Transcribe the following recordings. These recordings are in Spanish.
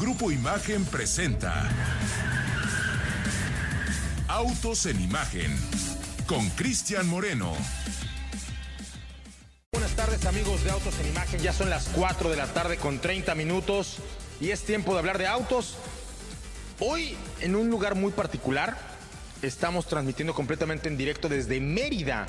Grupo Imagen presenta Autos en Imagen con Cristian Moreno. Buenas tardes amigos de Autos en Imagen, ya son las 4 de la tarde con 30 minutos y es tiempo de hablar de autos. Hoy en un lugar muy particular, estamos transmitiendo completamente en directo desde Mérida,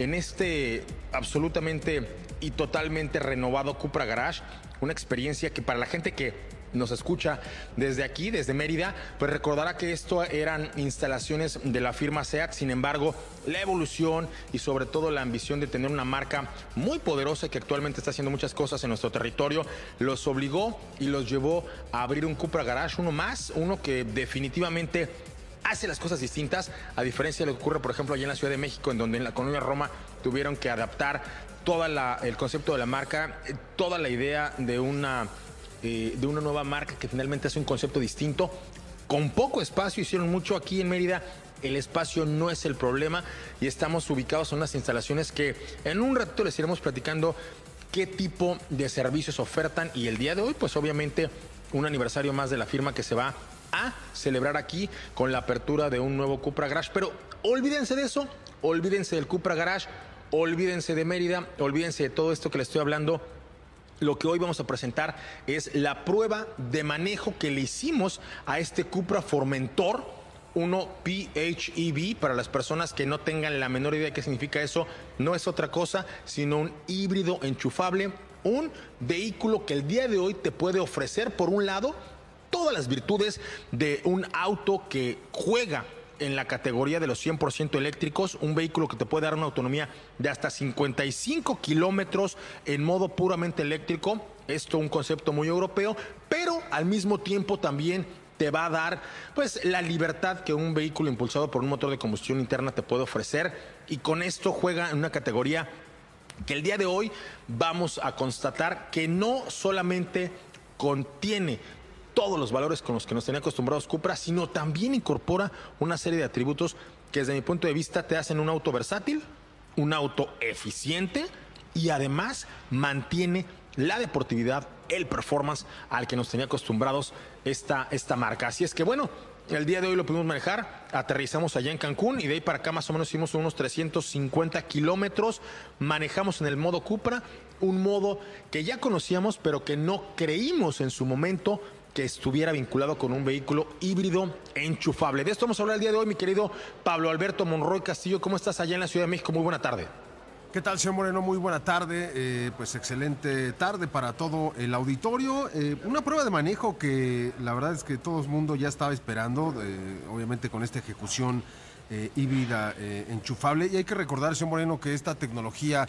en este absolutamente y totalmente renovado Cupra Garage, una experiencia que para la gente que nos escucha desde aquí, desde Mérida, pues recordará que esto eran instalaciones de la firma SEAT, sin embargo, la evolución y sobre todo la ambición de tener una marca muy poderosa que actualmente está haciendo muchas cosas en nuestro territorio, los obligó y los llevó a abrir un Cupra Garage, uno más, uno que definitivamente hace las cosas distintas, a diferencia de lo que ocurre, por ejemplo, allá en la Ciudad de México, en donde en la colonia Roma tuvieron que adaptar todo el concepto de la marca, eh, toda la idea de una eh, de una nueva marca que finalmente hace un concepto distinto. Con poco espacio, hicieron mucho aquí en Mérida. El espacio no es el problema y estamos ubicados en unas instalaciones que en un rato les iremos platicando qué tipo de servicios ofertan y el día de hoy, pues obviamente un aniversario más de la firma que se va a celebrar aquí con la apertura de un nuevo Cupra Garage. Pero olvídense de eso, olvídense del Cupra Garage, olvídense de Mérida, olvídense de todo esto que les estoy hablando lo que hoy vamos a presentar es la prueba de manejo que le hicimos a este Cupra Formentor 1 PHEV. Para las personas que no tengan la menor idea de qué significa eso, no es otra cosa sino un híbrido enchufable, un vehículo que el día de hoy te puede ofrecer, por un lado, todas las virtudes de un auto que juega en la categoría de los 100% eléctricos, un vehículo que te puede dar una autonomía de hasta 55 kilómetros en modo puramente eléctrico. Esto un concepto muy europeo, pero al mismo tiempo también te va a dar pues la libertad que un vehículo impulsado por un motor de combustión interna te puede ofrecer y con esto juega en una categoría que el día de hoy vamos a constatar que no solamente contiene todos los valores con los que nos tenía acostumbrados Cupra, sino también incorpora una serie de atributos que desde mi punto de vista te hacen un auto versátil, un auto eficiente y además mantiene la deportividad, el performance al que nos tenía acostumbrados esta, esta marca. Así es que bueno, el día de hoy lo pudimos manejar, aterrizamos allá en Cancún y de ahí para acá más o menos hicimos unos 350 kilómetros, manejamos en el modo Cupra, un modo que ya conocíamos pero que no creímos en su momento que estuviera vinculado con un vehículo híbrido enchufable. De esto vamos a hablar el día de hoy, mi querido Pablo Alberto Monroy Castillo. ¿Cómo estás allá en la Ciudad de México? Muy buena tarde. ¿Qué tal, señor Moreno? Muy buena tarde. Eh, pues excelente tarde para todo el auditorio. Eh, una prueba de manejo que la verdad es que todo el mundo ya estaba esperando, eh, obviamente con esta ejecución híbrida enchufable. Y hay que recordar, señor Moreno, que esta tecnología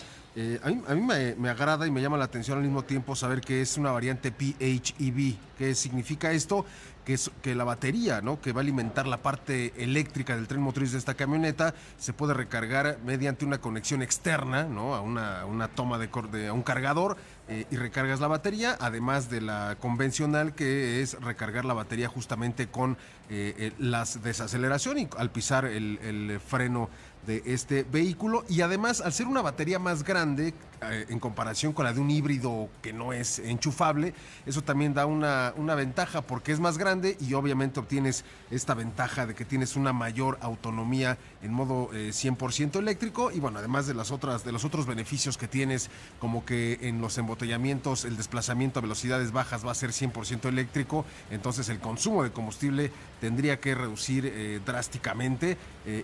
a mí, me, me, agrada y me llama la atención al mismo tiempo saber que es una variante PHEV. ¿Qué significa esto? que es que la batería, ¿no? Que va a alimentar la parte eléctrica del tren motriz de esta camioneta, se puede recargar mediante una conexión externa, ¿no? A una, una toma de, de a un cargador eh, y recargas la batería, además de la convencional que es recargar la batería justamente con eh, eh, las desaceleración y al pisar el, el freno de este vehículo. Y además al ser una batería más grande eh, en comparación con la de un híbrido que no es enchufable, eso también da una, una ventaja porque es más grande y obviamente obtienes esta ventaja de que tienes una mayor autonomía en modo 100% eh, eléctrico y bueno, además de las otras de los otros beneficios que tienes como que en los embotellamientos el desplazamiento a velocidades bajas va a ser 100% eléctrico, entonces el consumo de combustible tendría que reducir eh, drásticamente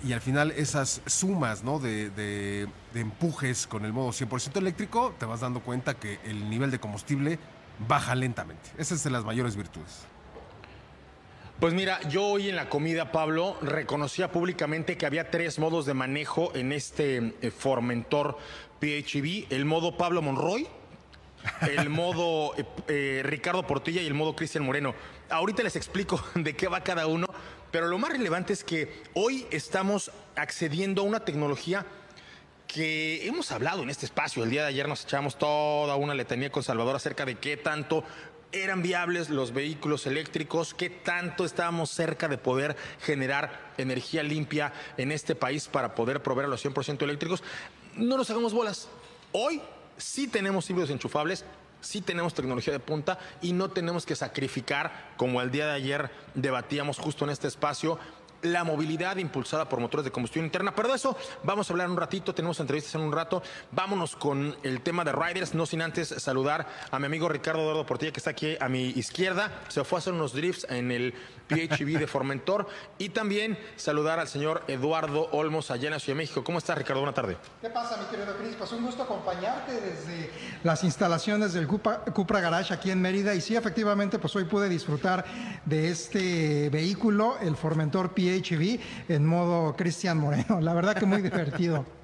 y al final esas sumas ¿no? de, de, empujes con el modo 100% eléctrico, te vas dando cuenta que el nivel de combustible baja lentamente. Esa es de las mayores virtudes. Pues mira, yo hoy en la comida, Pablo, reconocía públicamente que había tres modos de manejo en este eh, Formentor PHEV. El modo Pablo Monroy, el modo eh, eh, Ricardo Portilla y el modo Cristian Moreno. Ahorita les explico de qué va cada uno, pero lo más relevante es que hoy estamos accediendo a una tecnología que hemos hablado en este espacio. El día de ayer nos echamos toda una letanía con Salvador acerca de qué tanto eran viables los vehículos eléctricos, qué tanto estábamos cerca de poder generar energía limpia en este país para poder proveer a los 100% eléctricos. No nos hagamos bolas. Hoy sí tenemos híbridos enchufables, sí tenemos tecnología de punta y no tenemos que sacrificar, como el día de ayer debatíamos justo en este espacio, la movilidad impulsada por motores de combustión interna. Pero de eso vamos a hablar un ratito, tenemos entrevistas en un rato. Vámonos con el tema de Riders, no sin antes saludar a mi amigo Ricardo Eduardo Portilla, que está aquí a mi izquierda. Se fue a hacer unos drifts en el PHV de Formentor. Y también saludar al señor Eduardo Olmos allá en la Ciudad de México. ¿Cómo estás, Ricardo? Buena tarde. ¿Qué pasa, mi querido Cris? Pues un gusto acompañarte desde las instalaciones del Cupra, Cupra Garage aquí en Mérida. Y sí, efectivamente, pues hoy pude disfrutar de este vehículo, el Formentor PHV, en modo Cristian Moreno. La verdad que muy divertido.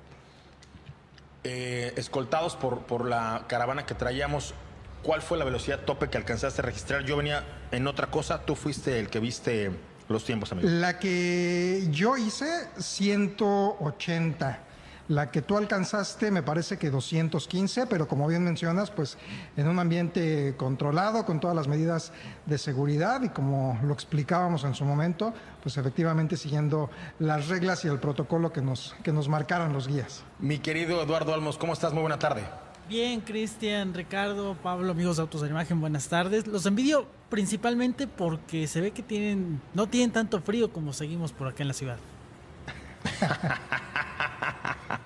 Eh, escoltados por, por la caravana que traíamos, ¿cuál fue la velocidad tope que alcanzaste a registrar? Yo venía en otra cosa, tú fuiste el que viste los tiempos, amigo. La que yo hice, 180. La que tú alcanzaste me parece que 215, pero como bien mencionas, pues en un ambiente controlado, con todas las medidas de seguridad y como lo explicábamos en su momento, pues efectivamente siguiendo las reglas y el protocolo que nos, que nos marcaron los guías. Mi querido Eduardo Almos, ¿cómo estás? Muy buena tarde. Bien, Cristian, Ricardo, Pablo, amigos de Autos de Imagen, buenas tardes. Los envidio principalmente porque se ve que tienen, no tienen tanto frío como seguimos por acá en la ciudad.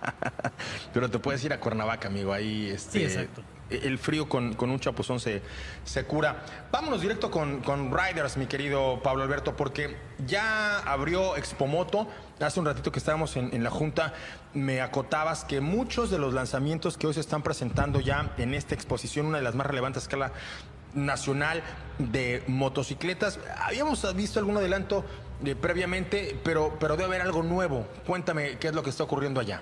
Pero te puedes ir a Cuernavaca, amigo. Ahí este, Sí, exacto. el frío con, con un chapuzón se, se cura. Vámonos directo con, con Riders, mi querido Pablo Alberto, porque ya abrió Expomoto. Hace un ratito que estábamos en, en la junta, me acotabas que muchos de los lanzamientos que hoy se están presentando ya en esta exposición, una de las más relevantes a escala nacional de motocicletas, habíamos visto algún adelanto eh, previamente, pero, pero debe haber algo nuevo. Cuéntame qué es lo que está ocurriendo allá.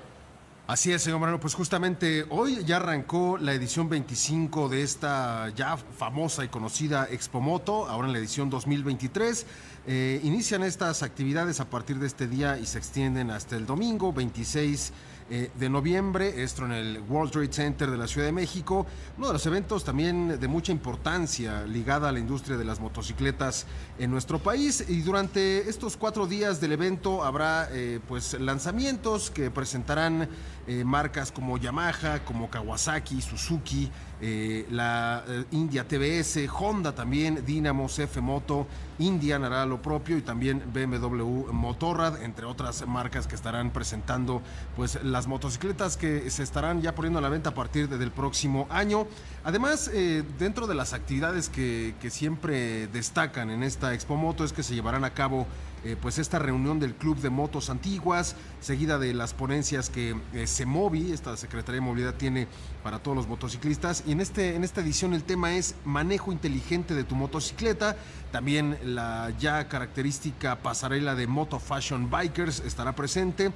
Así es, señor Moreno. Pues justamente hoy ya arrancó la edición 25 de esta ya famosa y conocida Expomoto, ahora en la edición 2023. Eh, inician estas actividades a partir de este día y se extienden hasta el domingo 26 eh, de noviembre, esto en el World Trade Center de la Ciudad de México, uno de los eventos también de mucha importancia ligada a la industria de las motocicletas en nuestro país. Y durante estos cuatro días del evento habrá eh, pues lanzamientos que presentarán marcas como Yamaha, como Kawasaki, Suzuki, eh, la eh, India TBS, Honda también, Dynamo, CF Moto, Indian hará lo propio y también BMW Motorrad, entre otras marcas que estarán presentando pues las motocicletas que se estarán ya poniendo a la venta a partir de- del próximo año. Además, eh, dentro de las actividades que, que siempre destacan en esta Expo Moto es que se llevarán a cabo eh, pues esta reunión del Club de Motos Antiguas, seguida de las ponencias que eh, CEMOVI, esta Secretaría de Movilidad, tiene para todos los motociclistas. Y en, este, en esta edición el tema es manejo inteligente de tu motocicleta. También la ya característica pasarela de Moto Fashion Bikers estará presente.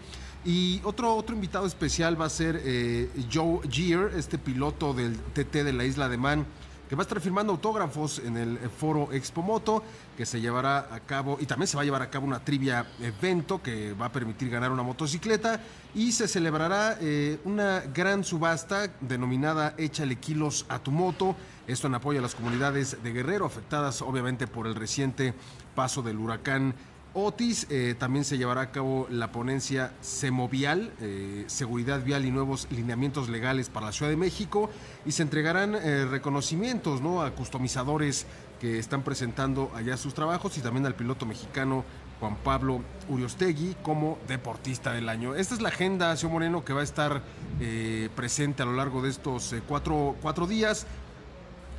Y otro, otro invitado especial va a ser eh, Joe Gear, este piloto del TT de la Isla de Man que va a estar firmando autógrafos en el eh, foro Expo Moto, que se llevará a cabo, y también se va a llevar a cabo una trivia evento que va a permitir ganar una motocicleta, y se celebrará eh, una gran subasta denominada Échale kilos a tu moto, esto en apoyo a las comunidades de Guerrero, afectadas obviamente por el reciente paso del huracán Otis, eh, también se llevará a cabo la ponencia Semovial, eh, Seguridad Vial y Nuevos Lineamientos Legales para la Ciudad de México, y se entregarán eh, reconocimientos ¿no? a customizadores que están presentando allá sus trabajos y también al piloto mexicano Juan Pablo Uriostegui como deportista del año. Esta es la agenda, señor Moreno, que va a estar presente a lo largo de estos cuatro, cuatro días.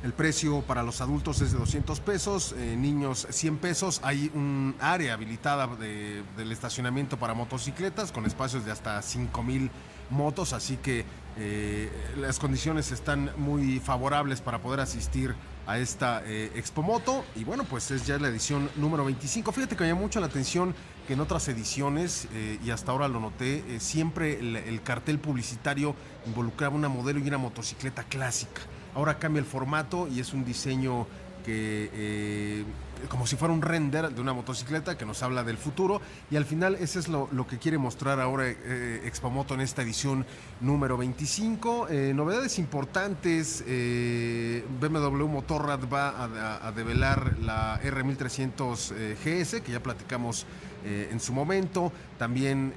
El precio para los adultos es de 200 pesos, eh, niños 100 pesos. Hay un área habilitada de- del estacionamiento para motocicletas con espacios de hasta 5 mil motos, así que eh, las condiciones están muy favorables para poder asistir a esta eh, Expo Moto. Y bueno, pues es ya la edición número 25. Fíjate que me llamó mucho la atención que en otras ediciones, y hasta ahora lo noté, siempre el cartel publicitario involucraba una modelo y una motocicleta clásica. Ahora cambia el formato y es un diseño que eh, como si fuera un render de una motocicleta que nos habla del futuro y al final ese es lo, que quiere mostrar ahora eh, Expomoto en esta edición número 25. Eh, novedades importantes, eh, BMW Motorrad va a, a, develar la R1300 GS que ya platicamos en su momento, también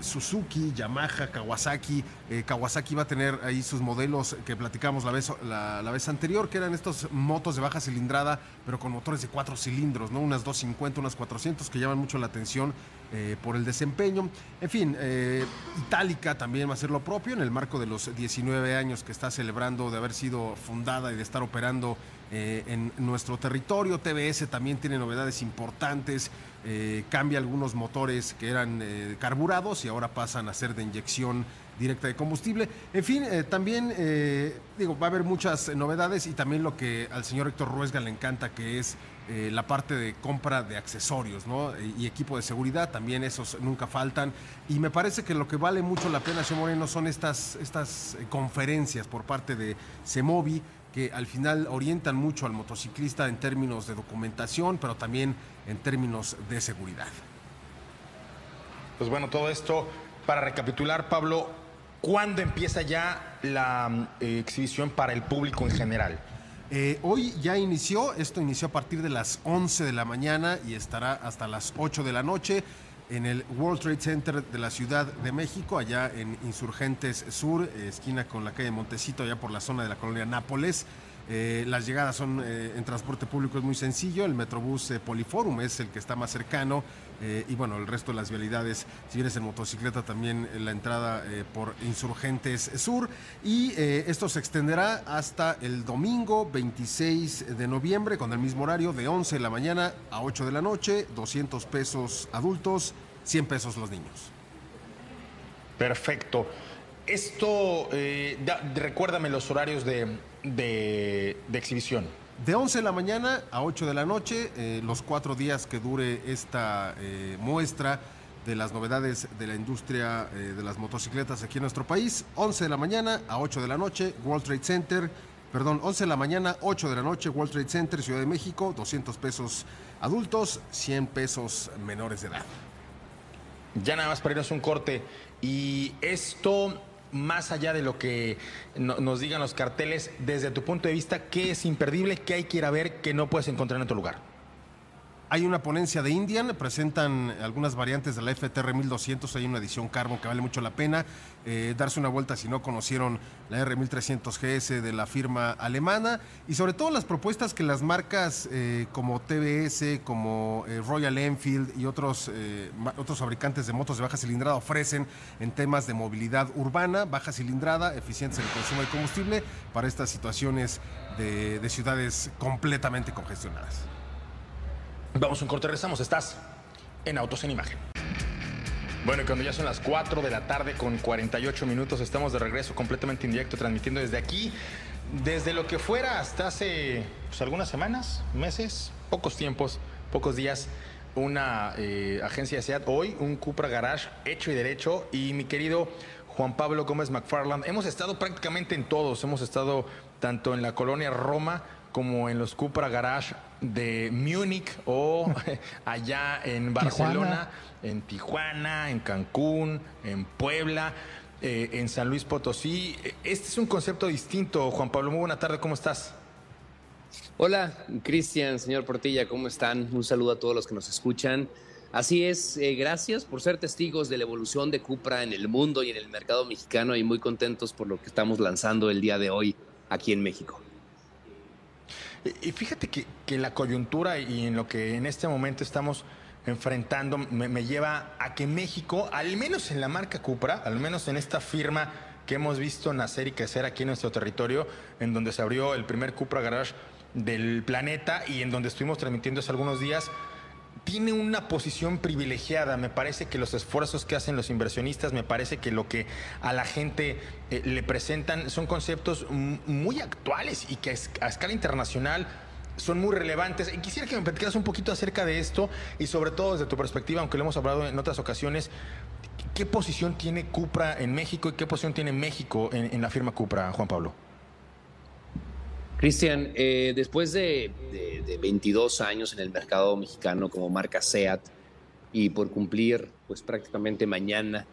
Suzuki, Yamaha, Kawasaki, Kawasaki va a tener ahí sus modelos que platicamos la vez, la, la vez anterior, que eran estos motos de baja cilindrada, pero con motores de cuatro cilindros, ¿no? Unas 250, unas 400 que llaman mucho la atención eh, por el desempeño. En fin, eh, Itálica también va a hacer lo propio en el marco de los 19 años que está celebrando de haber sido fundada y de estar operando eh, en nuestro territorio. TBS también tiene novedades importantes. Cambia algunos motores que eran carburados y ahora pasan a ser de inyección directa de combustible. En fin, también digo, va a haber muchas novedades y también lo que al señor Héctor Ruesga le encanta, que es eh, la parte de compra de accesorios ¿no? y equipo de seguridad, también esos nunca faltan. Y me parece que lo que vale mucho la pena, señor Moreno, son estas, estas eh, conferencias por parte de CEMOVI que al final orientan mucho al motociclista en términos de documentación, pero también en términos de seguridad. Pues bueno, todo esto para recapitular, Pablo, ¿cuándo empieza ya la eh, exhibición para el público en general? Eh, hoy ya inició, esto inició a partir de las 11 de la mañana y estará hasta las 8 de la noche en el World Trade Center de la Ciudad de México, allá en Insurgentes Sur, esquina con la calle Montecito, allá por la zona de la colonia Nápoles. Eh, las llegadas son eh, en transporte público es muy sencillo, el Metrobús eh, Poliforum es el que está más cercano y bueno, el resto de las vialidades, si vienes en motocicleta también la entrada por Insurgentes Sur y esto se extenderá hasta el domingo 26 de noviembre con el mismo horario de 11 de la mañana a 8 de la noche, 200 pesos adultos, 100 pesos los niños. Perfecto. Esto, recuérdame los horarios de, de, exhibición? De 11 de la mañana a 8 de la noche, eh, los cuatro días que dure esta eh, muestra de las novedades de la industria eh, de las motocicletas aquí en nuestro país. 11 de la mañana a 8 de la noche, World Trade Center. Perdón, 11 de la mañana, 8 de la noche, World Trade Center, Ciudad de México, 200 pesos adultos, 100 pesos menores de edad. Ya nada más para irnos un corte. Y esto más allá de lo que nos digan los carteles, desde tu punto de vista, ¿qué es imperdible? ¿Qué hay que ir a ver que no puedes encontrar en otro lugar? Hay una ponencia de Indian, presentan algunas variantes de la FTR 1200, hay una edición Carbon que vale mucho la pena. Eh, darse una vuelta si no conocieron la R1300 GS de la firma alemana y sobre todo las propuestas que las marcas eh, como TBS, como eh, Royal Enfield y otros, otros fabricantes de motos de baja cilindrada ofrecen en temas de movilidad urbana, baja cilindrada, eficiencia en el consumo de combustible para estas situaciones de, de ciudades completamente congestionadas. Vamos un corte, regresamos. Estás en Autos en Imagen. Bueno, y cuando ya son las 4 de la tarde con 48 minutos, estamos de regreso completamente en directo, transmitiendo desde aquí, desde lo que fuera hasta hace pues, algunas semanas, meses, pocos tiempos, pocos días, una eh, agencia de SEAT, hoy un Cupra Garage hecho y derecho, y mi querido Juan Pablo Gómez McFarland, hemos estado prácticamente en todos, hemos estado tanto en la colonia Roma, como en los Cupra Garage de Múnich o allá en Barcelona, en Tijuana, en Cancún, en Puebla, eh, en San Luis Potosí. Este es un concepto distinto. Juan Pablo, muy buena tarde, ¿cómo estás? Hola, Cristian, señor Portilla, ¿cómo están? Un saludo a todos los que nos escuchan. Así es, eh, gracias por ser testigos de la evolución de Cupra en el mundo y en el mercado mexicano y muy contentos por lo que estamos lanzando el día de hoy aquí en México. Y fíjate que, la coyuntura y en lo que en este momento estamos enfrentando me, lleva a que México, al menos en la marca Cupra, al menos en esta firma que hemos visto nacer y crecer aquí en nuestro territorio, en donde se abrió el primer Cupra Garage del planeta y en donde estuvimos transmitiendo hace algunos días, tiene una posición privilegiada. Me parece que los esfuerzos que hacen los inversionistas, me parece que lo que a la gente eh, le presentan son conceptos muy actuales y que a escala internacional son muy relevantes. Y quisiera que me platicaras un poquito acerca de esto y sobre todo desde tu perspectiva, aunque lo hemos hablado en otras ocasiones, ¿qué posición tiene Cupra en México y qué posición tiene México en, la firma Cupra, Juan Pablo? Cristian, eh, después de de 22 años en el mercado mexicano como marca SEAT y por cumplir pues prácticamente mañana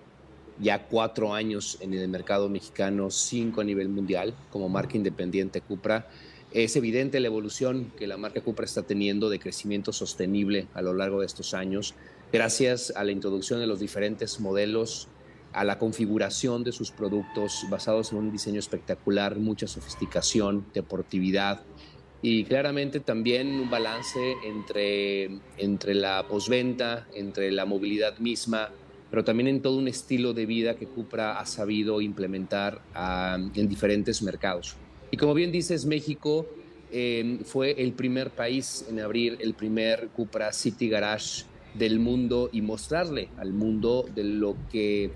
ya cuatro años en el mercado mexicano, cinco a nivel mundial como marca independiente Cupra. Es evidente la evolución que la marca Cupra está teniendo de crecimiento sostenible a lo largo de estos años, gracias a la introducción de los diferentes modelos, a la configuración de sus productos basados en un diseño espectacular, mucha sofisticación, deportividad y claramente también un balance entre, entre la posventa, entre la movilidad misma, pero también en todo un estilo de vida que Cupra ha sabido implementar ah, en diferentes mercados. Y como bien dices, México em, fue el primer país en abrir el primer Cupra City Garage del mundo y mostrarle al mundo de lo que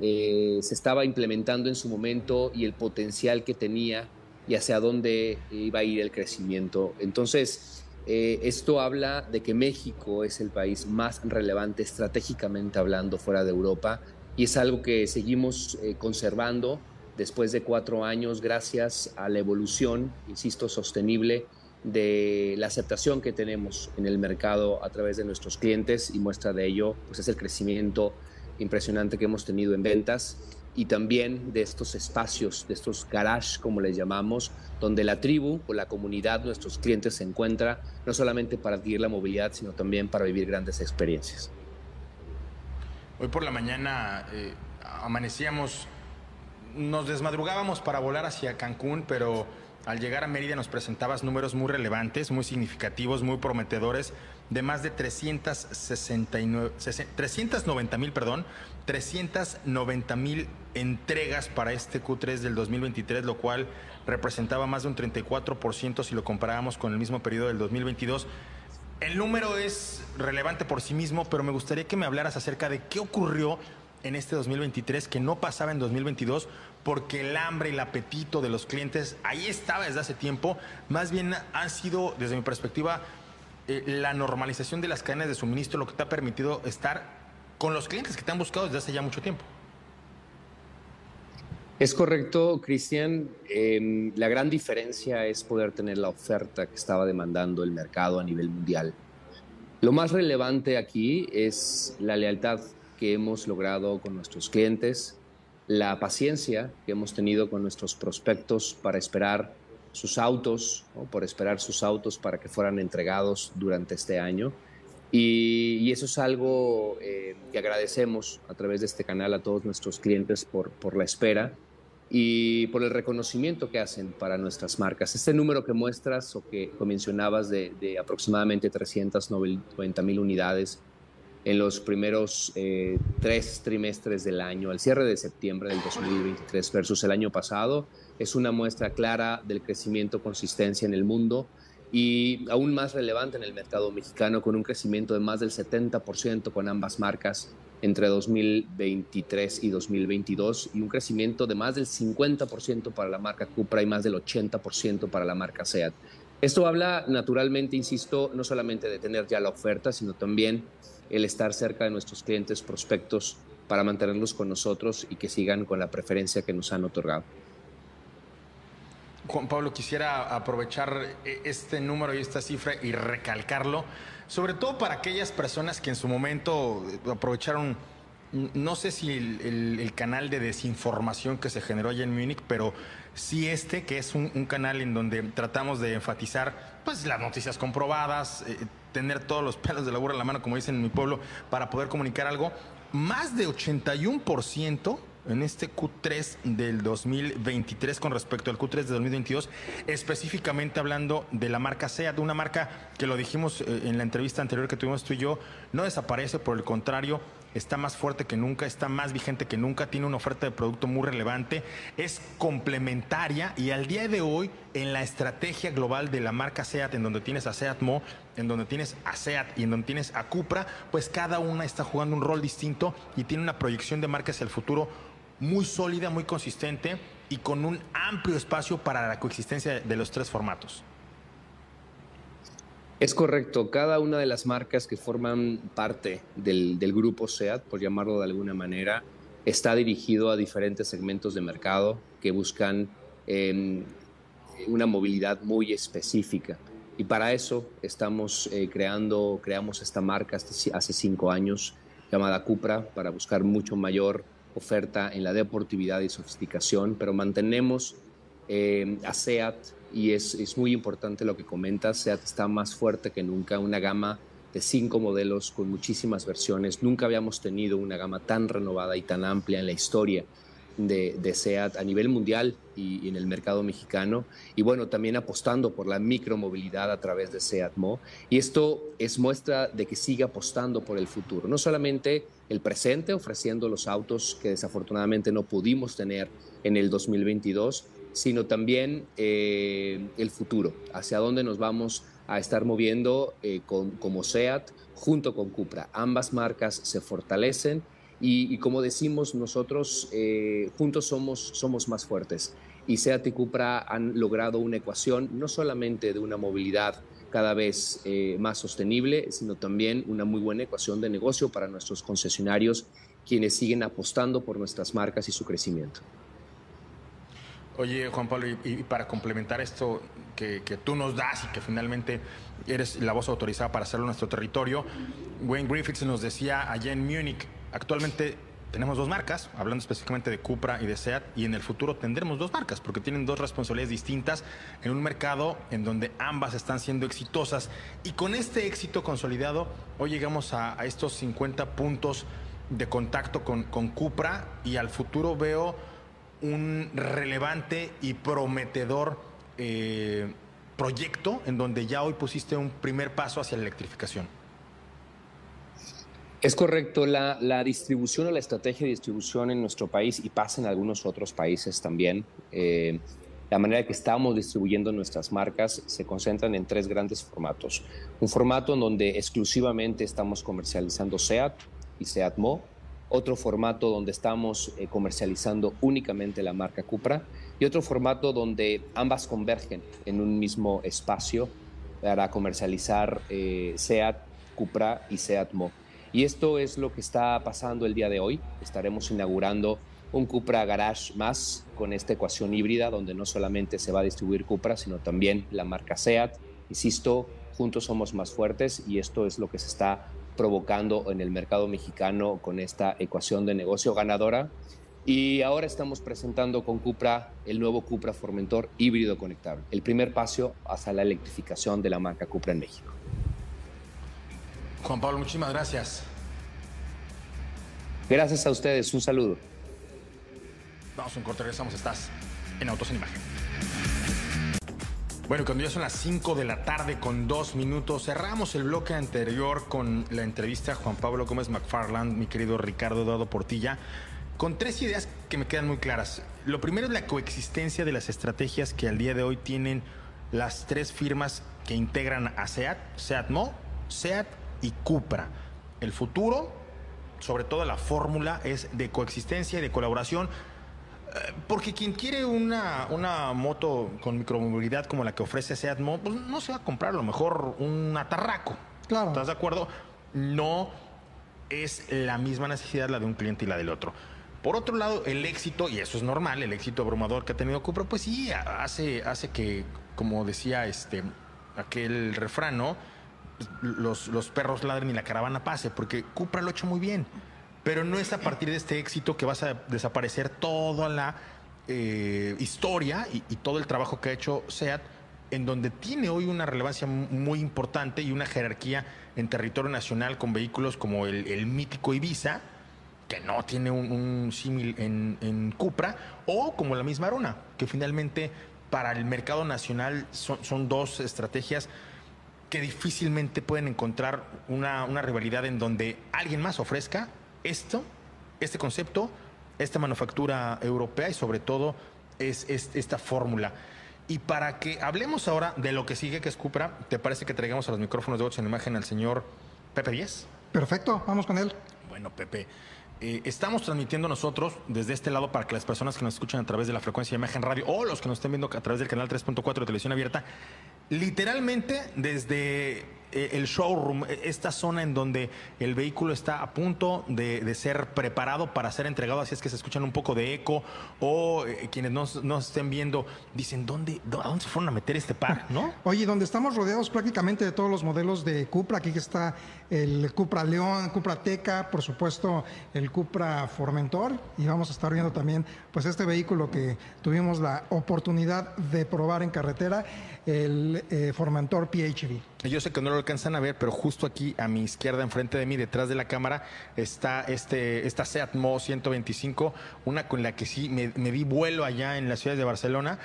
eh, se estaba implementando en su momento y el potencial que tenía y hacia dónde iba a ir el crecimiento. Entonces, eh, esto habla de que México es el país más relevante estratégicamente hablando fuera de Europa y es algo que seguimos eh, conservando después de cuatro años gracias a la evolución, insisto, sostenible de la aceptación que tenemos en el mercado a través de nuestros clientes y muestra de ello pues es el crecimiento impresionante que hemos tenido en ventas y también de estos espacios, de estos garage, como les llamamos, donde la tribu o la comunidad, nuestros clientes se encuentra, no solamente para adquirir la movilidad, sino también para vivir grandes experiencias. Hoy por la mañana eh, amanecíamos, nos desmadrugábamos para volar hacia Cancún, pero al llegar a Mérida nos presentabas números muy relevantes, muy significativos, muy prometedores, de más de 369, 390 mil, perdón, 390 mil entregas para este Q3 del 2023, lo cual representaba más de un 34% si lo comparábamos con el mismo periodo del 2022. El número es relevante por sí mismo, pero me gustaría que me hablaras acerca de qué ocurrió en este 2023 que no pasaba en 2022 porque el hambre y el apetito de los clientes ahí estaba desde hace tiempo, más bien han sido, desde mi perspectiva, eh, la normalización de las cadenas de suministro lo que te ha permitido estar con los clientes que te han buscado desde hace ya mucho tiempo. Es correcto, Cristian. Em, la gran diferencia es poder tener la oferta que estaba demandando el mercado a nivel mundial. Lo más relevante aquí es la lealtad que hemos logrado con nuestros clientes, la paciencia que hemos tenido con nuestros prospectos para esperar sus autos, por esperar sus autos para que fueran entregados durante este año y, eso es algo eh, que agradecemos a través de este canal a todos nuestros clientes por, por la espera y por el reconocimiento que hacen para nuestras marcas. Este número que muestras o que mencionabas de, de aproximadamente 390 mil unidades en los primeros eh, tres trimestres del año, al cierre de septiembre del 2023 versus el año pasado, es una muestra clara del crecimiento, consistencia en el mundo y aún más relevante en el mercado mexicano con un crecimiento de más del 70% con ambas marcas entre 2023 y 2022 y un crecimiento de más del 50% para la marca Cupra y más del 80% para la marca Seat. Esto habla naturalmente, insisto, no solamente de tener ya la oferta, sino también el estar cerca de nuestros clientes prospectos para mantenerlos con nosotros y que sigan con la preferencia que nos han otorgado. Juan Pablo, quisiera aprovechar e, este número y esta cifra y recalcarlo, sobre todo para aquellas personas que en su momento eh, aprovecharon, no sé si el, canal de desinformación que se generó allá en Múnich, pero sí este, que es un, canal en donde tratamos de enfatizar pues, las noticias comprobadas, eh, tener todos los pelos de la burra en la mano, como dicen en mi pueblo, para poder comunicar algo. Más de 81% en este Q3 del 2023 con respecto al Q3 de 2022, específicamente hablando de la marca SEAT, una marca que lo dijimos eh, en la entrevista anterior que tuvimos tú y yo, no desaparece, por el contrario, está más fuerte que nunca, está más vigente que nunca, tiene una oferta de producto muy relevante, es complementaria y al día de hoy en la estrategia global de la marca SEAT, en donde tienes a SEAT Mo, en donde tienes a SEAT y en donde tienes a Cupra, pues cada una está jugando un rol distinto y tiene una proyección de marca hacia el futuro muy sólida, muy consistente y con un amplio espacio para la coexistencia de los tres formatos. Es correcto, cada una de las marcas que forman parte del, grupo SEAT, por llamarlo de alguna manera, está dirigido a diferentes segmentos de mercado que buscan em, una movilidad muy específica. Y para eso estamos eh, creando, creamos esta marca hace cinco años llamada Cupra para buscar mucho mayor oferta en la deportividad y sofisticación, pero mantenemos eh, a SEAT y es, es, muy importante lo que comentas, SEAT está más fuerte que nunca, una gama de cinco modelos con muchísimas versiones, nunca habíamos tenido una gama tan renovada y tan amplia en la historia de, de SEAT a nivel mundial y, en el mercado mexicano. Y bueno, también apostando por la micromovilidad a través de SEAT Mo. Y esto es muestra de que sigue apostando por el futuro. No solamente el presente, ofreciendo los autos que desafortunadamente no pudimos tener en el 2022, sino también eh, el futuro, hacia dónde nos vamos a estar moviendo eh, con, como SEAT junto con Cupra. Ambas marcas se fortalecen y, como decimos nosotros, eh, juntos somos, somos más fuertes. Y SEAT y Cupra han logrado una ecuación no solamente de una movilidad cada vez eh, más sostenible, sino también una muy buena ecuación de negocio para nuestros concesionarios, quienes siguen apostando por nuestras marcas y su crecimiento. Oye, Juan Pablo, y, para complementar esto que, tú nos das y que finalmente eres la voz autorizada para hacerlo en nuestro territorio, Wayne Griffiths nos decía allá en Múnich, Actualmente tenemos dos marcas, hablando específicamente de Cupra y de SEAT, y en el futuro tendremos dos marcas, porque tienen dos responsabilidades distintas en un mercado en donde ambas están siendo exitosas. Y con este éxito consolidado, hoy llegamos a, estos 50 puntos de contacto con, con Cupra y al futuro veo un relevante y prometedor eh, proyecto en donde ya hoy pusiste un primer paso hacia la electrificación. Es correcto, la, distribución o la estrategia de distribución en nuestro país y pasa en algunos otros países también. Eh, la manera que estamos distribuyendo nuestras marcas se concentran en tres grandes formatos. Un formato en donde exclusivamente estamos comercializando SEAT y SEAT Mo. Otro formato donde estamos eh, comercializando únicamente la marca Cupra. Y otro formato donde ambas convergen en un mismo espacio para comercializar eh, SEAT, Cupra y SEAT Mo. Y esto es lo que está pasando el día de hoy. Estaremos inaugurando un Cupra Garage más con esta ecuación híbrida donde no solamente se va a distribuir Cupra, sino también la marca SEAT. Insisto, juntos somos más fuertes y esto es lo que se está provocando en el mercado mexicano con esta ecuación de negocio ganadora. Y ahora estamos presentando con Cupra el nuevo Cupra Formentor híbrido conectable, el primer paso hacia la electrificación de la marca Cupra en México. Juan Pablo, muchísimas gracias. Gracias a ustedes, un saludo. Vamos a un corte, regresamos, estás en Autos en Imagen. Bueno, cuando ya son las 5 de la tarde con dos minutos, cerramos el bloque anterior con la entrevista a Juan Pablo Gómez McFarland, mi querido Ricardo Eduardo Portilla, con tres ideas que me quedan muy claras. Lo primero es la coexistencia de las estrategias que al día de hoy tienen las tres firmas que integran a SEAT, SEAT Mo, SEAT y Cupra. El futuro, sobre todo la fórmula, es de coexistencia y de colaboración. Porque quien quiere una, una moto con micromovilidad como la que ofrece Seat Mo, pues no se va a comprar a lo mejor un atarraco. Claro. ¿Estás de acuerdo? No es la misma necesidad la de un cliente y la del otro. Por otro lado, el éxito, y eso es normal, el éxito abrumador que ha tenido Cupra, pues sí, hace, hace que, como decía este, aquel refrán, ¿no? los, los perros ladren y la caravana pase, porque Cupra lo ha hecho muy bien. Pero no es a partir de este éxito que vas a desaparecer toda la eh, historia y, todo el trabajo que ha hecho SEAT, en donde tiene hoy una relevancia muy importante y una jerarquía en territorio nacional con vehículos como el, mítico Ibiza, que no tiene un, símil en, Cupra, o como la misma Arona, que finalmente para el mercado nacional son, son dos estrategias que difícilmente pueden encontrar una, rivalidad en donde alguien más ofrezca esto, este concepto, esta manufactura europea y sobre todo es, esta fórmula. Y para que hablemos ahora de lo que sigue, que es Cupra, ¿te parece que traigamos a los micrófonos de voz en imagen al señor Pepe Díez? Perfecto, vamos con él. Bueno, Pepe, eh, estamos transmitiendo nosotros desde este lado para que las personas que nos escuchan a través de la frecuencia de imagen radio o los que nos estén viendo a través del canal 3.4 de televisión abierta literalmente desde el showroom, eh, esta zona en donde el vehículo está a punto de, ser preparado para ser entregado, así es que se escuchan un poco de eco o eh, quienes no, estén viendo dicen, ¿dónde, ¿a dónde se fueron a meter este par? ¿no? Oye, donde estamos rodeados prácticamente de todos los modelos de Cupra, aquí está el Cupra León, Cupra Teca, por supuesto el Cupra Formentor y vamos a estar viendo también pues este vehículo que tuvimos la oportunidad de probar en carretera, el Formentor PHV. Yo sé que no lo alcanzan a ver, pero justo aquí a mi izquierda, enfrente de mí, detrás de la cámara, está este, esta Seat Mo 125, una con la que sí me, di vuelo allá en la ciudad de Barcelona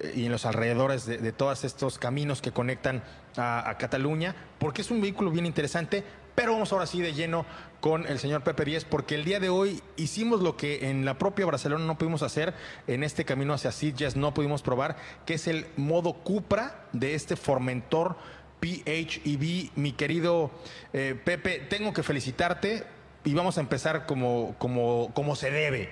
eh, y en los alrededores de, todos estos caminos que conectan a, Cataluña, porque es un vehículo bien interesante, pero vamos ahora sí de lleno con el señor Pepe Díez, porque el día de hoy hicimos lo que en la propia Barcelona no pudimos hacer, en este camino hacia Sitges no pudimos probar, que es el modo Cupra de este Formentor PHEV. Mi querido eh, Pepe, tengo que felicitarte y vamos a empezar como, como, como se debe.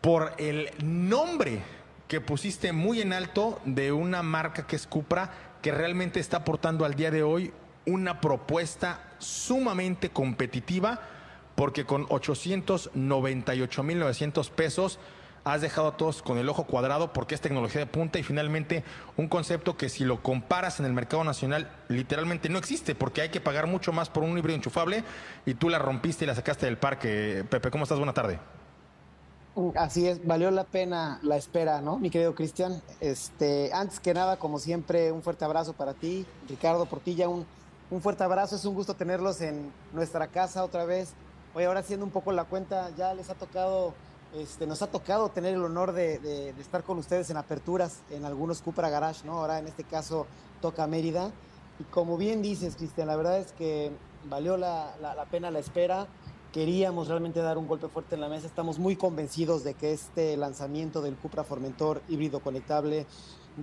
Por el nombre que pusiste muy en alto de una marca que es Cupra, que realmente está aportando al día de hoy una propuesta sumamente competitiva, porque con 898.900 pesos has dejado a todos con el ojo cuadrado porque es tecnología de punta y finalmente un concepto que si lo comparas en el mercado nacional literalmente no existe porque hay que pagar mucho más por un híbrido enchufable y tú la rompiste y la sacaste del parque. Pepe, ¿cómo estás? Buena tarde. Así es, valió la pena la espera, ¿no? Mi querido Cristian. Este, antes que nada, como siempre, un fuerte abrazo para ti, Ricardo Portilla, un, un fuerte abrazo, es un gusto tenerlos en nuestra casa otra vez. Hoy ahora haciendo un poco la cuenta, ya les ha tocado este, nos ha tocado tener el honor de, estar con ustedes en aperturas en algunos Cupra Garage, ¿no? Ahora en este caso toca Mérida. Y como bien dices, Cristian, la verdad es que valió la, pena la espera. Queríamos realmente dar un golpe fuerte en la mesa. Estamos muy convencidos de que este lanzamiento del Cupra Formentor híbrido conectable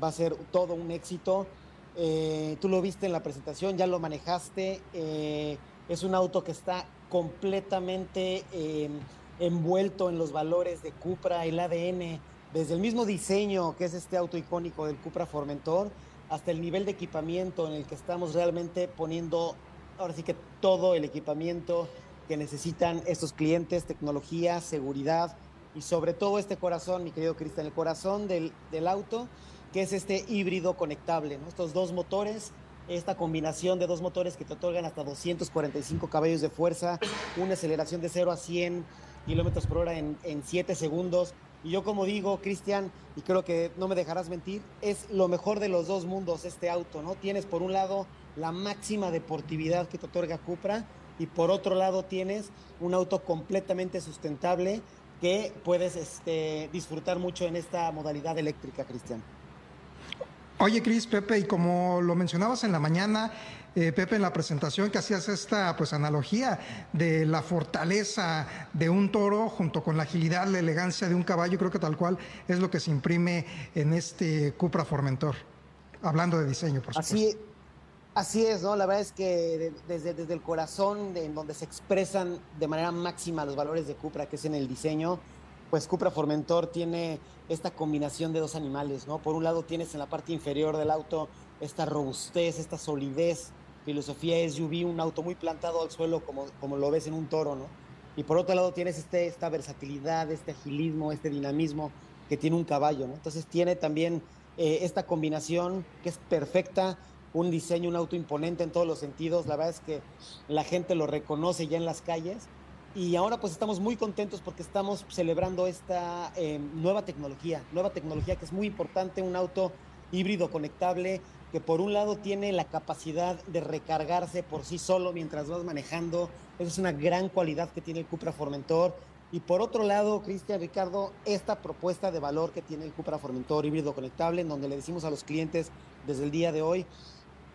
va a ser todo un éxito. Eh, tú lo viste en la presentación, ya lo manejaste. Eh, es un auto que está completamente eh, envuelto en los valores de Cupra, el ADN, desde el mismo diseño que es este auto icónico del Cupra Formentor, hasta el nivel de equipamiento en el que estamos realmente poniendo, ahora sí que todo el equipamiento que necesitan estos clientes, tecnología, seguridad y sobre todo este corazón, mi querido Cristian, el corazón del, auto, que es este híbrido conectable, estos dos motores esta combinación de dos motores que te otorgan hasta 245 caballos de fuerza, una aceleración de 0 a 100 kilómetros por hora en, 7 segundos. Y yo como digo, Cristian, y creo que no me dejarás mentir, es lo mejor de los dos mundos este auto, ¿no? Tienes por un lado la máxima deportividad que te otorga Cupra y por otro lado tienes un auto completamente sustentable que puedes este, disfrutar mucho en esta modalidad eléctrica, Cristian. Oye, Cris, Pepe, y como lo mencionabas en la mañana, eh, Pepe, en la presentación que hacías esta pues analogía de la fortaleza de un toro junto con la agilidad, la elegancia de un caballo, creo que tal cual es lo que se imprime en este Cupra Formentor. Hablando de diseño, por supuesto. Así, así es, ¿no? La verdad es que desde, desde el corazón, en donde se expresan de manera máxima los valores de Cupra, que es en el diseño, pues Cupra Formentor tiene esta combinación de dos animales, ¿no? Por un lado tienes en la parte inferior del auto esta robustez, esta solidez filosofía SUV, un auto muy plantado al suelo como, como lo ves en un toro, ¿no? Y por otro lado tienes este, esta versatilidad, este agilismo, este dinamismo que tiene un caballo, ¿no? Entonces tiene también eh, esta combinación que es perfecta, un diseño, un auto imponente en todos los sentidos, la verdad es que la gente lo reconoce ya en las calles y ahora pues estamos muy contentos porque estamos celebrando esta eh, nueva tecnología, nueva tecnología que es muy importante, un auto híbrido conectable que por un lado tiene la capacidad de recargarse por sí solo mientras vas manejando. Esa es una gran cualidad que tiene el Cupra Formentor. Y por otro lado, Cristian Ricardo, esta propuesta de valor que tiene el Cupra Formentor híbrido conectable, en donde le decimos a los clientes desde el día de hoy,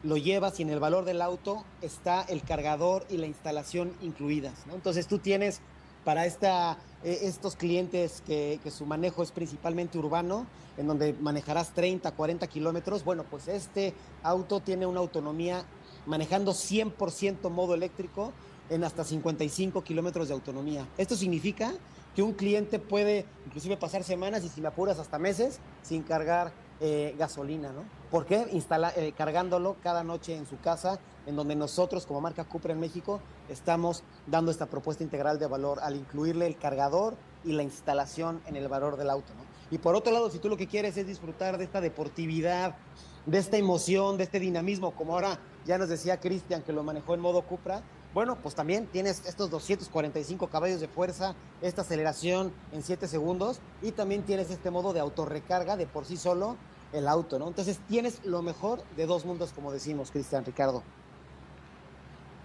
lo llevas y en el valor del auto está el cargador y la instalación incluidas. Entonces tú tienes para esta, eh, estos clientes que, su manejo es principalmente urbano, en donde manejarás 30, 40 kilómetros, bueno, pues este auto tiene una autonomía manejando 100% modo eléctrico en hasta 55 kilómetros de autonomía. Esto significa que un cliente puede inclusive pasar semanas y si me apuras hasta meses sin cargar eh, gasolina, ¿no? ¿Por qué? Instala, eh, cargándolo cada noche en su casa, en donde nosotros como marca Cupra en México estamos dando esta propuesta integral de valor al incluirle el cargador y la instalación en el valor del auto, ¿no? Y por otro lado, si tú lo que quieres es disfrutar de esta deportividad, de esta emoción, de este dinamismo, como ahora ya nos decía Cristian que lo manejó en modo Cupra, bueno, pues también tienes estos 245 caballos de fuerza, esta aceleración en 7 segundos y también tienes este modo de autorrecarga de por sí solo el auto, ¿no? Entonces tienes lo mejor de dos mundos, como decimos, Cristian Ricardo.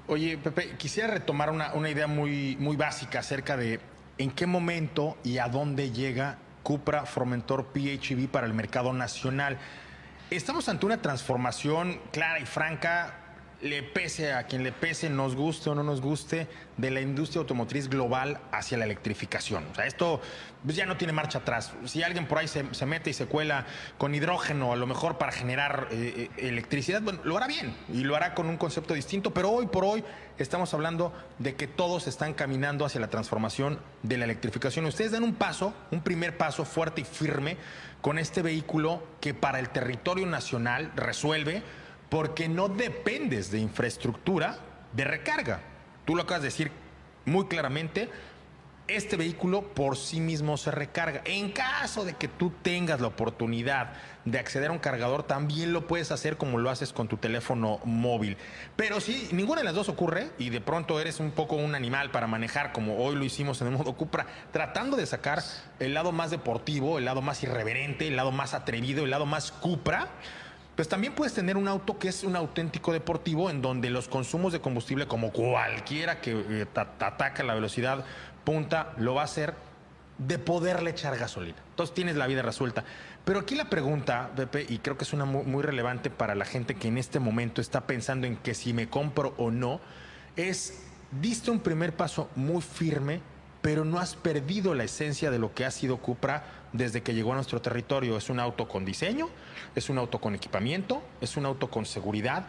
Oye, Pepe, quisiera retomar una, idea muy, muy básica acerca de en qué momento y a dónde llega Cupra Formentor PHEV para el mercado nacional. Estamos ante una transformación clara y franca le pese a quien le pese, nos guste o no nos guste, de la industria automotriz global hacia la electrificación. O sea, esto pues, ya no tiene marcha atrás. Si alguien por ahí se, mete y se cuela con hidrógeno, a lo mejor para generar eh, eh, electricidad, bueno, lo hará bien y lo hará con un concepto distinto, pero hoy por hoy estamos hablando de que todos están caminando hacia la transformación de la electrificación. Ustedes dan un paso, un primer paso fuerte y firme con este vehículo que para el territorio nacional resuelve porque no dependes de infraestructura de recarga. Tú lo acabas de decir muy claramente, este vehículo por sí mismo se recarga. En caso de que tú tengas la oportunidad de acceder a un cargador, también lo puedes hacer como lo haces con tu teléfono móvil. Pero si ninguna de las dos ocurre y de pronto eres un poco un animal para manejar como hoy lo hicimos en el modo Cupra, tratando de sacar el lado más deportivo, el lado más irreverente, el lado más atrevido, el lado más Cupra, pues también puedes tener un auto que es un auténtico deportivo en donde los consumos de combustible, como cualquiera que eh, ataca la velocidad punta, lo va a hacer de poderle echar gasolina. Entonces tienes la vida resuelta. Pero aquí la pregunta, Pepe, y creo que es una muy, relevante para la gente que en este momento está pensando en que si me compro o no, es, diste un primer paso muy firme, pero no has perdido la esencia de lo que ha sido Cupra desde que llegó a nuestro territorio. Es un auto con diseño, es un auto con equipamiento, es un auto con seguridad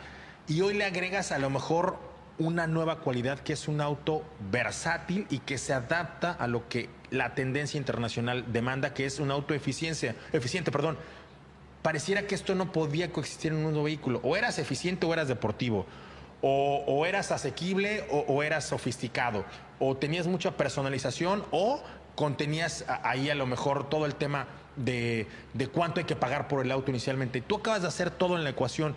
y hoy le agregas a lo mejor una nueva cualidad que es un auto versátil y que se adapta a lo que la tendencia internacional demanda, que es un auto eficiencia, eficiente. Perdón. Pareciera que esto no podía coexistir en un nuevo vehículo. O eras eficiente o eras deportivo. O, eras asequible o, o, eras sofisticado. O tenías mucha personalización o contenías ahí a lo mejor todo el tema de, cuánto hay que pagar por el auto inicialmente. Tú acabas de hacer todo en la ecuación.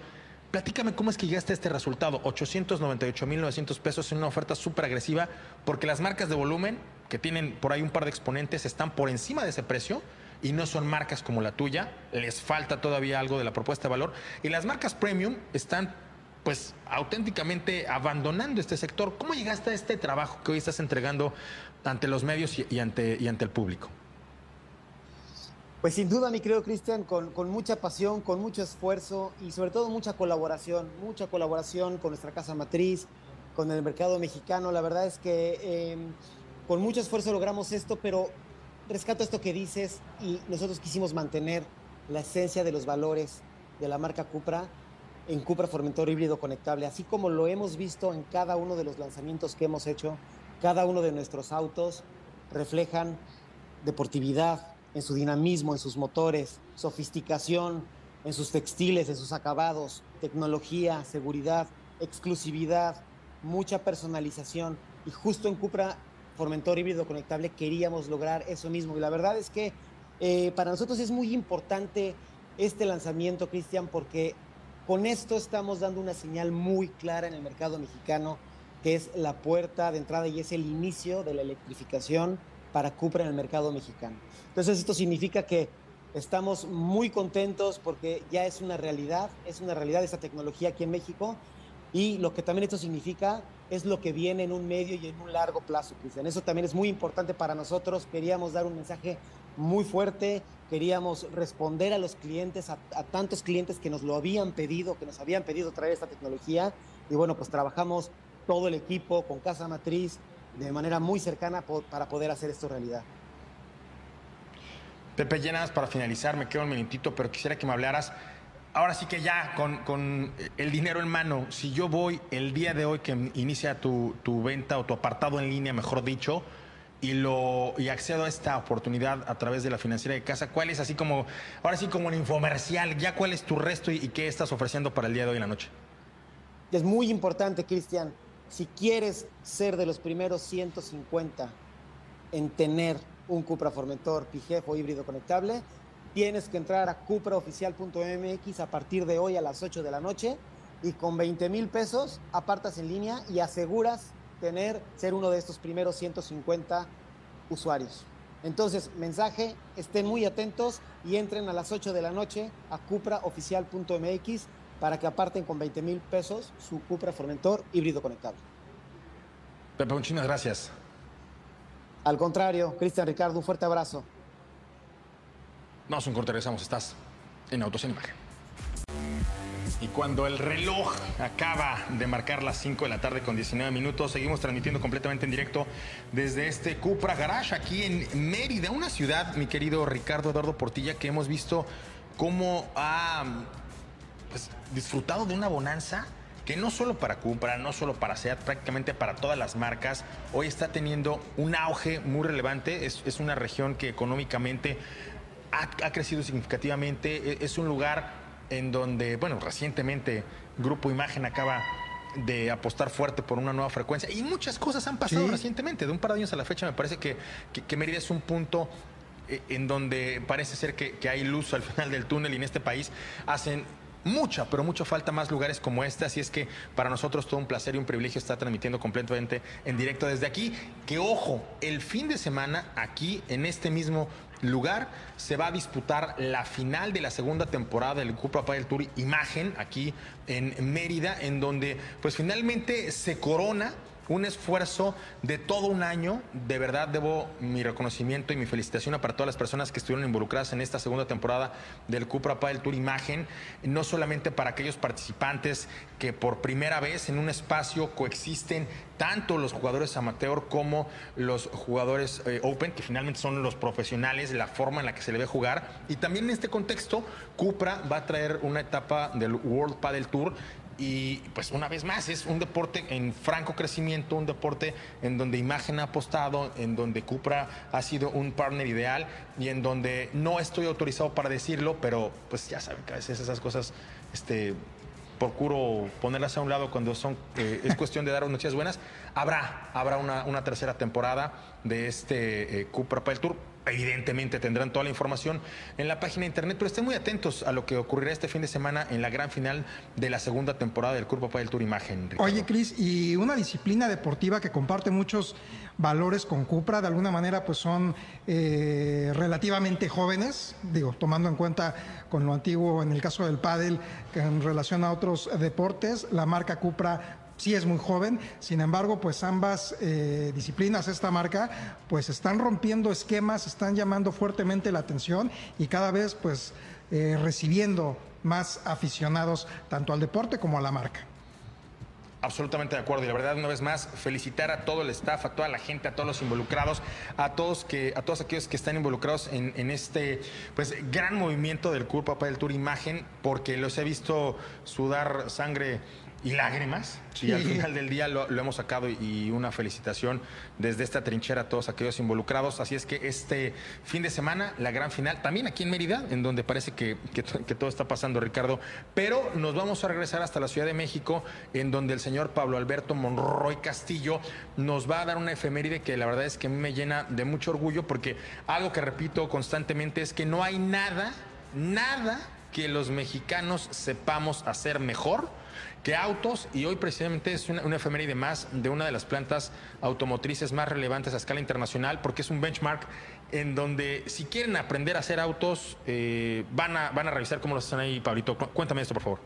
Platícame cómo es que llegaste a este resultado, 898.900 pesos en una oferta súper agresiva, porque las marcas de volumen, que tienen por ahí un par de exponentes, están por encima de ese precio y no son marcas como la tuya, les falta todavía algo de la propuesta de valor, y las marcas premium están pues auténticamente abandonando este sector. ¿Cómo llegaste a este trabajo que hoy estás entregando ante los medios y, ante, el público? Pues sin duda, mi querido Cristian, con, mucha pasión, con mucho esfuerzo y sobre todo mucha colaboración, mucha colaboración con nuestra casa matriz, con el mercado mexicano. La verdad es que em, con mucho esfuerzo logramos esto, pero rescato esto que dices y nosotros quisimos mantener la esencia de los valores de la marca Cupra en Cupra Formentor híbrido conectable, así como lo hemos visto en cada uno de los lanzamientos que hemos hecho, cada uno de nuestros autos reflejan deportividad en su dinamismo, en sus motores, sofisticación, en sus textiles, en sus acabados, tecnología, seguridad, exclusividad, mucha personalización. Y justo en Cupra Formentor híbrido conectable queríamos lograr eso mismo. Y la verdad es que eh, para nosotros es muy importante este lanzamiento, Cristian, porque con esto estamos dando una señal muy clara en el mercado mexicano, que es la puerta de entrada y es el inicio de la electrificación para Cupra en el mercado mexicano. Entonces esto significa que estamos muy contentos porque ya es una realidad, es una realidad esta tecnología aquí en México y lo que también esto significa es lo que viene en un medio y en un largo plazo, Cristian. Eso también es muy importante para nosotros. Queríamos dar un mensaje muy fuerte, queríamos responder a los clientes, a, tantos clientes que nos lo habían pedido, que nos habían pedido traer esta tecnología. Y bueno, pues trabajamos todo el equipo con Casa Matriz de manera muy cercana para poder hacer esto realidad. Pepe, llenas para finalizar, me quedo un minutito, pero quisiera que me hablaras. Ahora sí que ya, con, el dinero en mano, si yo voy el día de hoy que inicia tu, tu venta o tu apartado en línea, mejor dicho, y lo y accedo a esta oportunidad a través de la financiera de casa, ¿cuál es así como, ahora sí como un infomercial, ya cuál es tu resto y, qué estás ofreciendo para el día de hoy en la noche? Es muy importante, Cristian, si quieres ser de los primeros 150 en tener un Cupra Formentor Pijef o híbrido conectable, tienes que entrar a cupraoficial.mx a partir de hoy a las 8 de la noche y con 20 mil pesos apartas en línea y aseguras tener, ser uno de estos primeros 150 usuarios. Entonces, mensaje, estén muy atentos y entren a las 8 de la noche a cupraoficial.mx para que aparten con 20 mil pesos su Cupra Formentor híbrido conectable. Pepe, muchísimas gracias. Al contrario, Cristian Ricardo, un fuerte abrazo. Vamos a un corte, regresamos. Estás en Autos en Imagen. Y cuando el reloj acaba de marcar las 5 de la tarde con 19 minutos, seguimos transmitiendo completamente en directo desde este Cupra Garage aquí en Mérida, una ciudad, mi querido Ricardo Eduardo Portilla, que hemos visto cómo ha pues, disfrutado de una bonanza que no solo para Cupra, no solo para SEAT, prácticamente para todas las marcas, hoy está teniendo un auge muy relevante. Es, una región que económicamente ha, ha, crecido significativamente. E, Es un lugar en donde, bueno, recientemente Grupo Imagen acaba de apostar fuerte por una nueva frecuencia y muchas cosas han pasado Sí. recientemente. De un par de años a la fecha me parece que, que, que Mérida es un punto eh, en donde parece ser que, que hay luz al final del túnel y en este país hacen mucha, pero mucho falta más lugares como este, así es que para nosotros todo un placer y un privilegio estar transmitiendo completamente en directo desde aquí. Que ojo, el fin de semana aquí en este mismo lugar. Se va a disputar la final de la segunda temporada del Cupra Padel Tour Imagen aquí en Mérida, en donde pues finalmente se corona un esfuerzo de todo un año. De verdad debo mi reconocimiento y mi felicitación para todas las personas que estuvieron involucradas en esta segunda temporada del Cupra Padel Tour Imagen, no solamente para aquellos participantes que por primera vez en un espacio coexisten tanto los jugadores amateur como los jugadores eh, open, que finalmente son los profesionales, la forma en la que se le ve jugar. Y también en este contexto, Cupra va a traer una etapa del World Padel Tour y pues una vez más es un deporte en franco crecimiento, un deporte en donde Imagen ha apostado, en donde Cupra ha sido un partner ideal y en donde no estoy autorizado para decirlo, pero pues ya saben que a veces esas cosas este, procuro ponerlas a un lado cuando son eh, es cuestión de dar noticias buenas. Habrá, habrá una, una tercera temporada de este eh, Cupra Padel Tour. Evidentemente tendrán toda la información en la página de internet, pero estén muy atentos a lo que ocurrirá este fin de semana en la gran final de la segunda temporada del Cupra Padel Tour Imagen. Ricardo. Oye, Cris, y una disciplina deportiva que comparte muchos valores con Cupra, de alguna manera pues son eh, relativamente jóvenes, digo, tomando en cuenta con lo antiguo en el caso del pádel, que en relación a otros deportes, la marca Cupra sí es muy joven, sin embargo, pues ambas eh, disciplinas, esta marca, pues están rompiendo esquemas, están llamando fuertemente la atención y cada vez pues eh, recibiendo más aficionados tanto al deporte como a la marca. Absolutamente de acuerdo y la verdad una vez más felicitar a todo el staff, a toda la gente, a todos los involucrados, a todos que a todos aquellos que están involucrados en, este pues gran movimiento del Cupra Papá del Tour Imagen porque los he visto sudar sangre y lágrimas y al Sí. final del día lo, lo hemos sacado y una felicitación desde esta trinchera a todos aquellos involucrados. Así es que este fin de semana, la gran final, también aquí en Mérida, en donde parece que, que todo está pasando, Ricardo. Pero nos vamos a regresar hasta la Ciudad de México, en donde el señor Pablo Alberto Monroy Castillo nos va a dar una efeméride que la verdad es que a mí me llena de mucho orgullo, porque algo que repito constantemente es que no hay nada, nada que los mexicanos sepamos hacer mejor que autos y hoy precisamente es una, una efeméride más de una de las plantas automotrices más relevantes a escala internacional porque es un benchmark en donde si quieren aprender a hacer autos eh, van, a, van a revisar cómo lo hacen ahí, Pablito. Cu- Cuéntame esto, por favor.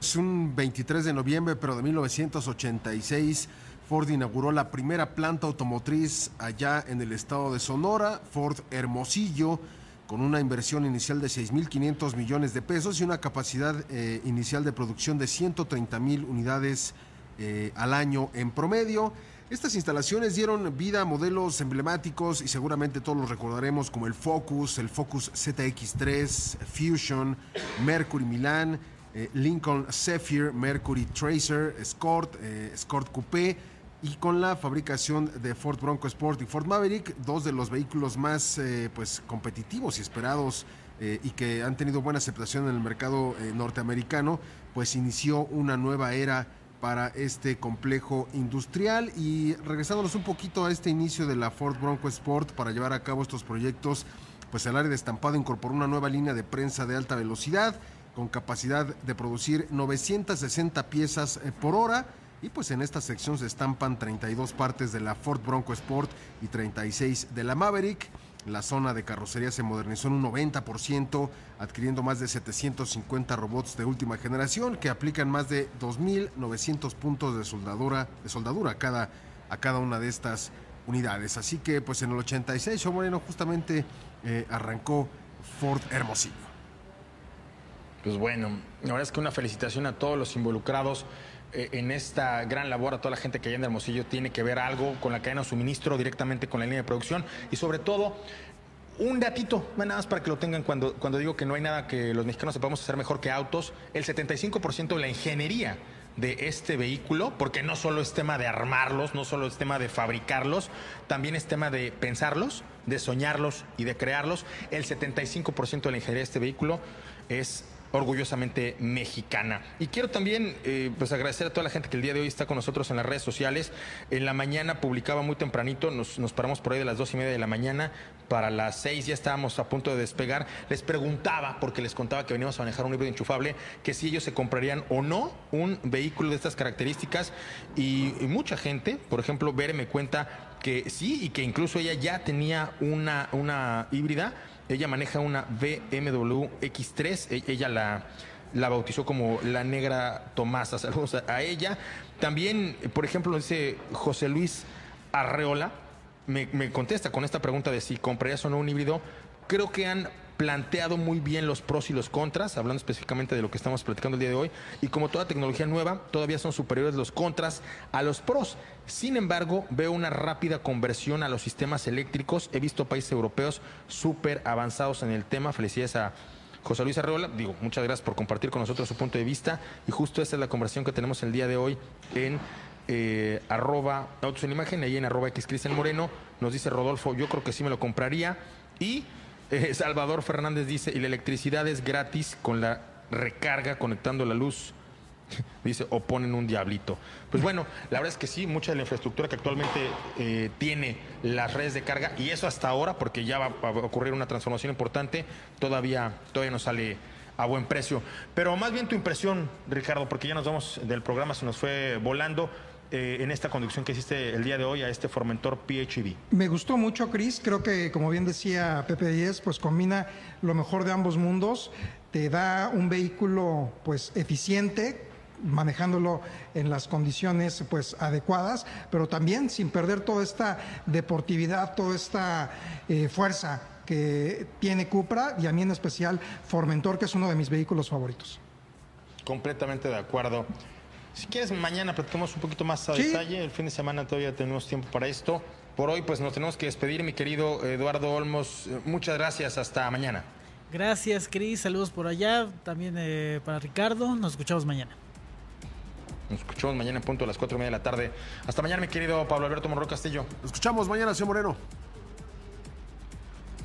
Es un 23 de noviembre, pero de 1986, Ford inauguró la primera planta automotriz allá en el estado de Sonora, Ford Hermosillo, con una inversión inicial de 6.500 millones de pesos y una capacidad eh, inicial de producción de 130 mil unidades eh, al año en promedio. Estas instalaciones dieron vida a modelos emblemáticos y seguramente todos los recordaremos como el Focus, el Focus ZX3, Fusion, Mercury Milan, eh, Lincoln Zephyr, Mercury Tracer, Escort, Escort Coupé, y con la fabricación de Ford Bronco Sport y Ford Maverick, dos de los vehículos más eh, pues, competitivos y esperados eh, y que han tenido buena aceptación en el mercado eh, norteamericano, pues inició una nueva era para este complejo industrial. Y regresándonos un poquito a este inicio de la Ford Bronco Sport para llevar a cabo estos proyectos, pues el área de estampado incorporó una nueva línea de prensa de alta velocidad con capacidad de producir 960 piezas por hora y pues en esta sección se estampan 32 partes de la Ford Bronco Sport y 36 de la Maverick. La zona de carrocería se modernizó en un 90%, adquiriendo más de 750 robots de última generación que aplican más de 2.900 puntos de soldadura, de soldadura a, cada, a cada una de estas unidades. Así que pues en el 86, Show Moreno justamente eh, arrancó Ford Hermosillo. Pues bueno, la verdad es que una felicitación a todos los involucrados en esta gran labor a toda la gente que hay en Hermosillo tiene que ver algo con la cadena de suministro, directamente con la línea de producción y sobre todo un datito, nada más para que lo tengan cuando, cuando digo que no hay nada que los mexicanos sepamos hacer mejor que autos, el 75% de la ingeniería de este vehículo, porque no solo es tema de armarlos, no solo es tema de fabricarlos, también es tema de pensarlos, de soñarlos y de crearlos. El 75% de la ingeniería de este vehículo es orgullosamente mexicana. Y quiero también eh, pues agradecer a toda la gente que el día de hoy está con nosotros en las redes sociales. En la mañana publicaba muy tempranito, nos, nos paramos por ahí de las dos y media de la mañana, para las seis ya estábamos a punto de despegar. Les preguntaba, porque les contaba que veníamos a manejar un híbrido enchufable, que si ellos se comprarían o no un vehículo de estas características. Y, y mucha gente, por ejemplo, Bere me cuenta que sí y que incluso ella ya tenía una, una híbrida ella maneja una BMW X3. E, ella la, la bautizó como la negra Tomasa. Saludos a, ella. También, por ejemplo, dice José Luis Arreola, me, me, contesta con esta pregunta de si comprarías o no un híbrido. Creo que han planteado muy bien los pros y los contras, hablando específicamente de lo que estamos platicando el día de hoy, y como toda tecnología nueva, todavía son superiores los contras a los pros. Sin embargo, veo una rápida conversión a los sistemas eléctricos. He visto países europeos súper avanzados en el tema. Felicidades a José Luis Arreola. Digo, muchas gracias por compartir con nosotros su punto de vista. Y justo esta es la conversión que tenemos el día de hoy en eh, arroba autos en imagen, ahí en arroba Moreno. Nos dice Rodolfo, yo creo que sí me lo compraría. Y eh, Salvador Fernández dice, y la electricidad es gratis con la recarga conectando la luz. Dice, o ponen un diablito. Pues bueno, la verdad es que sí, mucha de la infraestructura que actualmente eh, tiene las redes de carga, y eso hasta ahora, porque ya va a ocurrir una transformación importante, todavía, todavía no sale a buen precio. Pero más bien tu impresión, Ricardo, porque ya nos vamos del programa, se nos fue volando. Eh, en esta conducción que hiciste el día de hoy a este Formentor PHEV? Me gustó mucho, Chris. Creo que, como bien decía Pepe Díez, pues combina lo mejor de ambos mundos. Te da un vehículo pues eficiente, manejándolo en las condiciones pues adecuadas, pero también sin perder toda esta deportividad, toda esta eh, fuerza que tiene Cupra y a mí en especial Formentor, que es uno de mis vehículos favoritos. Completamente de acuerdo. Si quieres, mañana platicamos un poquito más a Sí. detalle. El fin de semana todavía tenemos tiempo para esto. Por hoy, pues nos tenemos que despedir, mi querido Eduardo Olmos. Muchas gracias. Hasta mañana. Gracias, Cris. Saludos por allá. También eh, para Ricardo. Nos escuchamos mañana. Nos escuchamos mañana en punto a las cuatro y media de la tarde. Hasta mañana, mi querido Pablo Alberto Monroy Castillo. Nos escuchamos mañana, señor Moreno.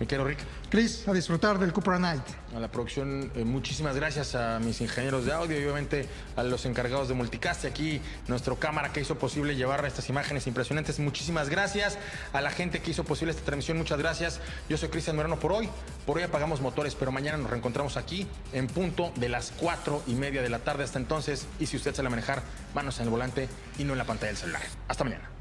Mi querido Rick. Chris, a disfrutar del Cupra Night. A la producción, eh, muchísimas gracias a mis ingenieros de audio y obviamente a los encargados de multicast y aquí nuestro cámara que hizo posible llevar estas imágenes impresionantes. Muchísimas gracias a la gente que hizo posible esta transmisión. Muchas gracias. Yo soy Cristian Moreno por hoy. Por hoy apagamos motores, pero mañana nos reencontramos aquí en punto de las cuatro y media de la tarde. Hasta entonces, y si usted sale a manejar, manos en el volante y no en la pantalla del celular. Hasta mañana.